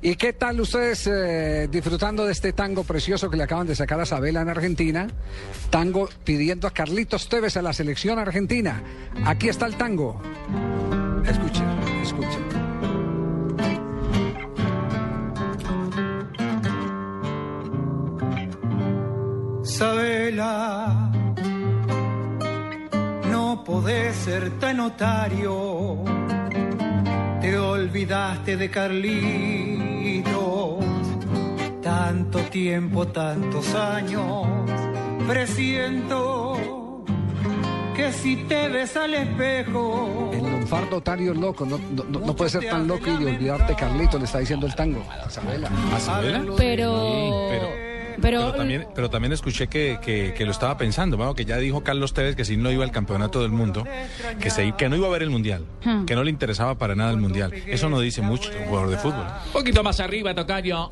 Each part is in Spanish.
¿Y qué tal ustedes eh, disfrutando de este tango precioso que le acaban de sacar a Sabela en Argentina? Tango pidiendo a Carlitos Tevez a la selección argentina. Aquí está el tango. Escuchen, escuchen. Sabela, no podés ser tan notario. Te olvidaste de Carlitos. Tanto tiempo, tantos años. Presiento que si te ves al espejo. El lunfardo otario es loco, no, no- no- no puede ser tan loco y de olvidarte Carlitos, le está diciendo el tango. A Sabela. ¿A Sabela? Pero, pero- pero, Pero también, pero también escuché que, que- que lo estaba pensando, ¿no? que ya dijo Carlos Tevez que si no iba al campeonato del mundo, que, se, que no iba a ver el mundial, Hmm. que no le interesaba para nada el mundial. Eso no dice mucho un jugador de fútbol. Un poquito más arriba, Tocayo.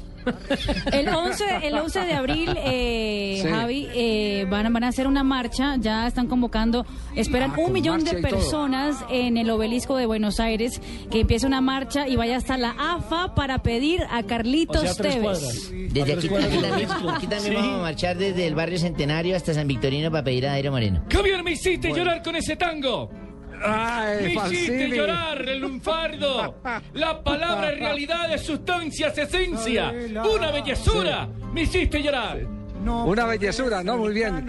El 11, el 11 de abril, eh, Sí. Javi, eh, van, a- van a hacer una marcha, ya están convocando, esperan Ah, un con millón de personas en el obelisco de Buenos Aires, que empiece una marcha y vaya hasta la AFA para pedir a Carlitos Tevez. Desde aquí, aquí también, aquí también vamos a marchar desde el barrio Centenario hasta San Victorino para pedir a Dairo Moreno. Javier, me hiciste llorar con ese tango. ¡Ay, Me hiciste llorar, el lunfardo. La palabra es realidad, es sustancia, es esencia. Una bellezura. Me hiciste llorar. Una bellezura, ¿no? Muy bien.